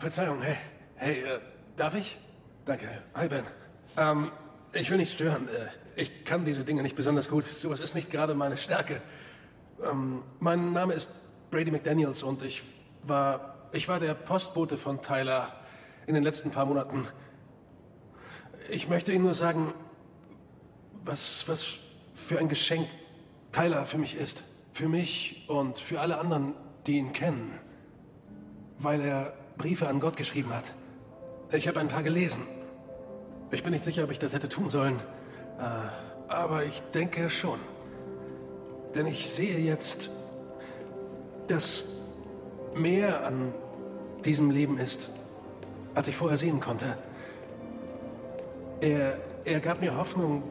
Verzeihung, hey, hey, äh, darf ich? Danke. Hi, Ben. Ähm, ich will nicht stören. Äh, ich kann diese Dinge nicht besonders gut. Sowas ist nicht gerade meine Stärke. Ähm, mein Name ist Brady McDaniels und ich war, ich war der Postbote von Tyler in den letzten paar Monaten. Ich möchte Ihnen nur sagen, was, was für ein Geschenk Tyler für mich ist. Für mich und für alle anderen, die ihn kennen. Weil er Briefe an Gott geschrieben hat. Ich habe ein paar gelesen. Ich bin nicht sicher, ob ich das hätte tun sollen. Äh, aber ich denke schon. Denn ich sehe jetzt, dass mehr an diesem Leben ist, als ich vorher sehen konnte. Er, er gab mir Hoffnung,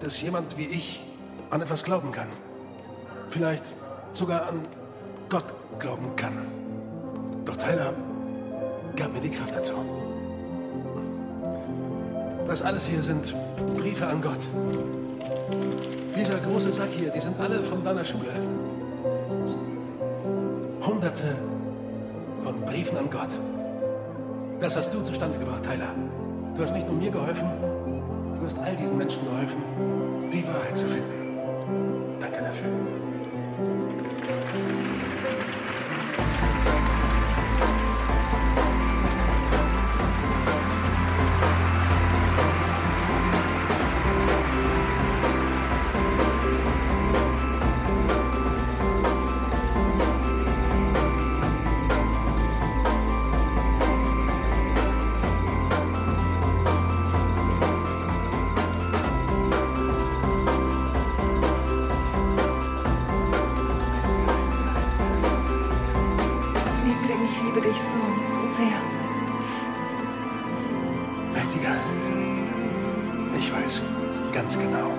dass jemand wie ich an etwas glauben kann. Vielleicht sogar an Gott glauben kann. Doch Tyler gab mir die Kraft dazu. Das alles hier sind Briefe an Gott. Dieser große Sack hier, die sind alle von deiner Schule. Hunderte von Briefen an Gott. Das hast du zustande gebracht, Tyler. Du hast nicht nur mir geholfen, du hast all diesen Menschen geholfen, die Wahrheit zu finden. Danke dafür. Dich so, so sehr. Mächtiger, ich weiß ganz genau,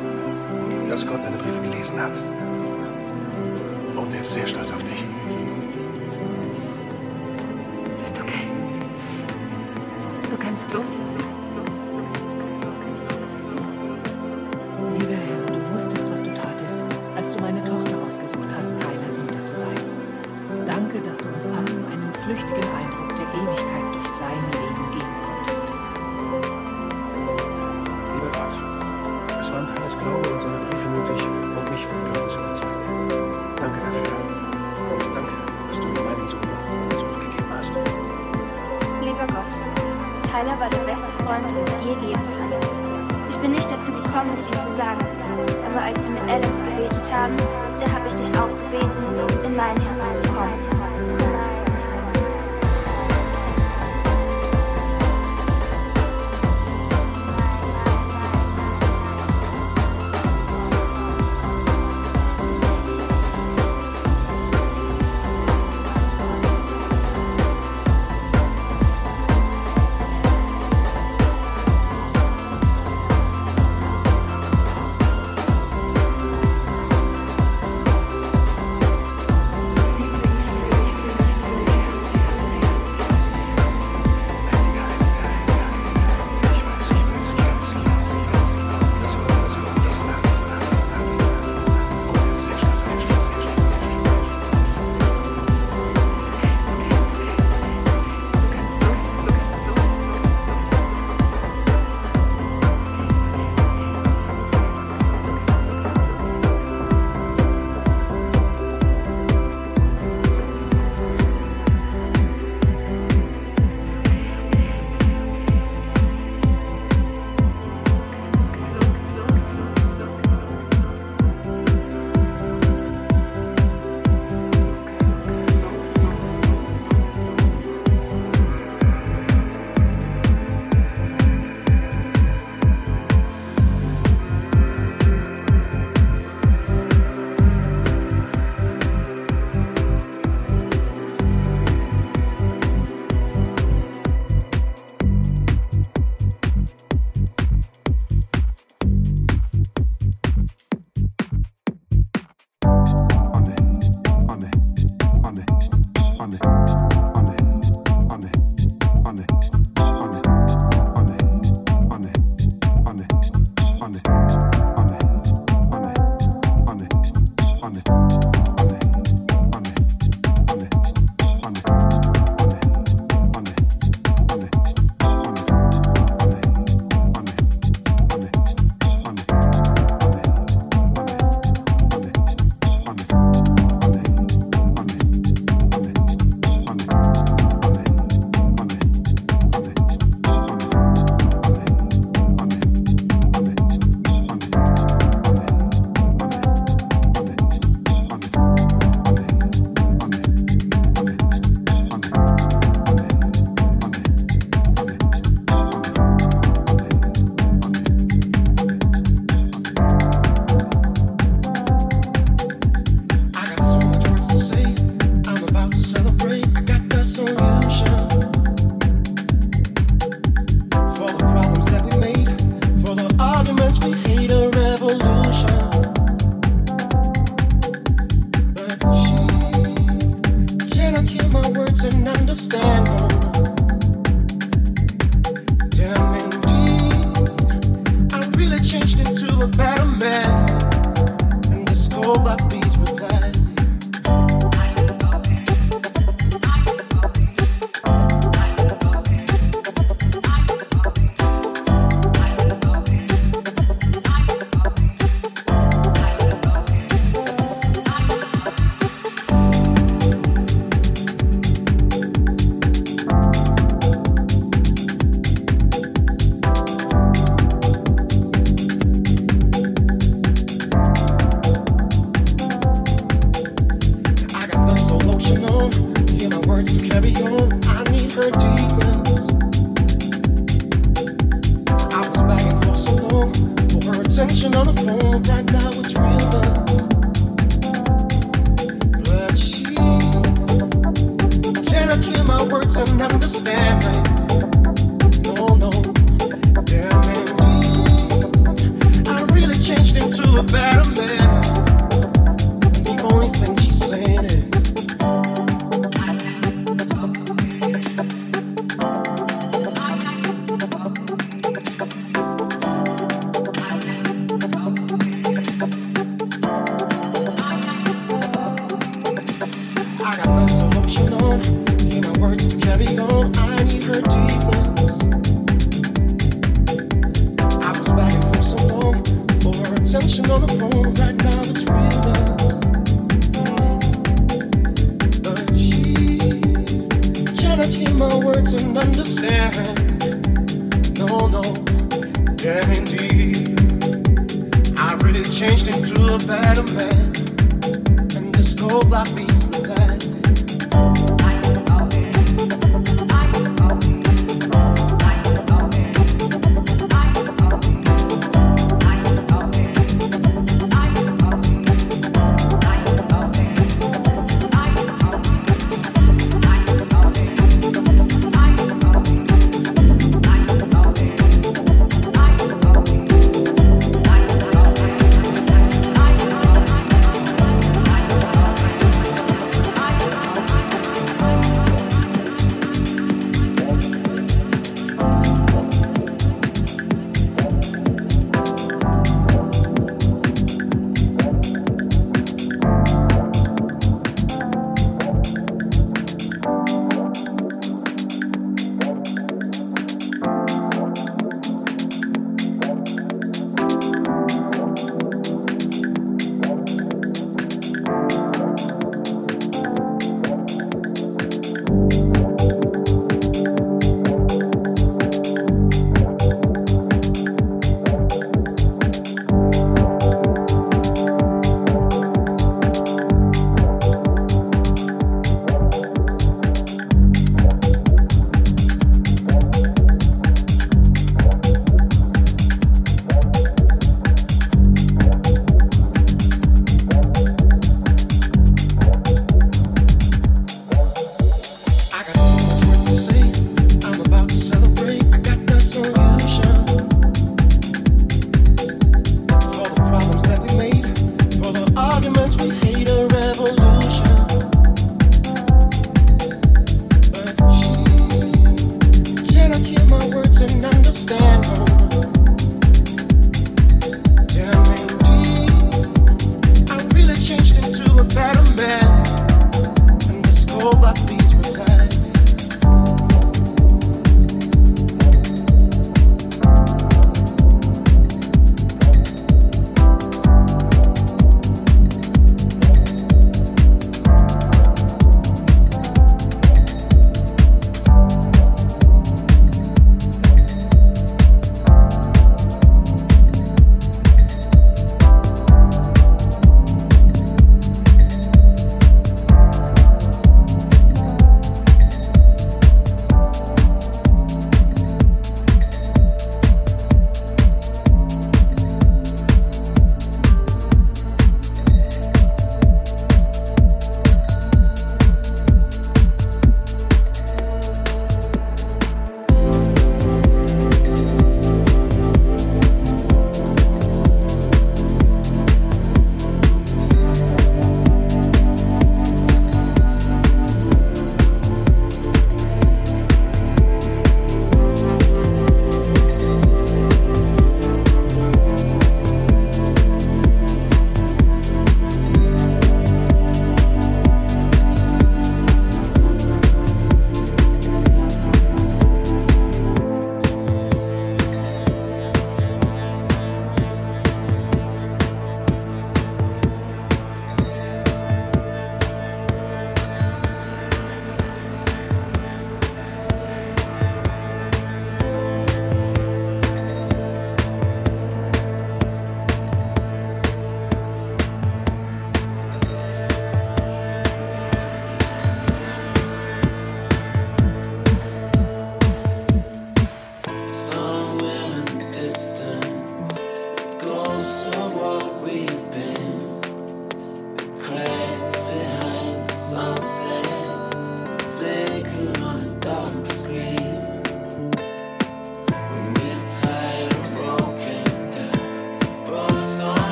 dass Gott deine Briefe gelesen hat. Und er ist sehr stolz auf dich. no, no, yeah, indeed. I really changed into a better man, and this cold block beat.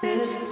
this.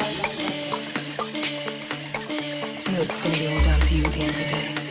I know it's gonna be all down to you at the end of the day.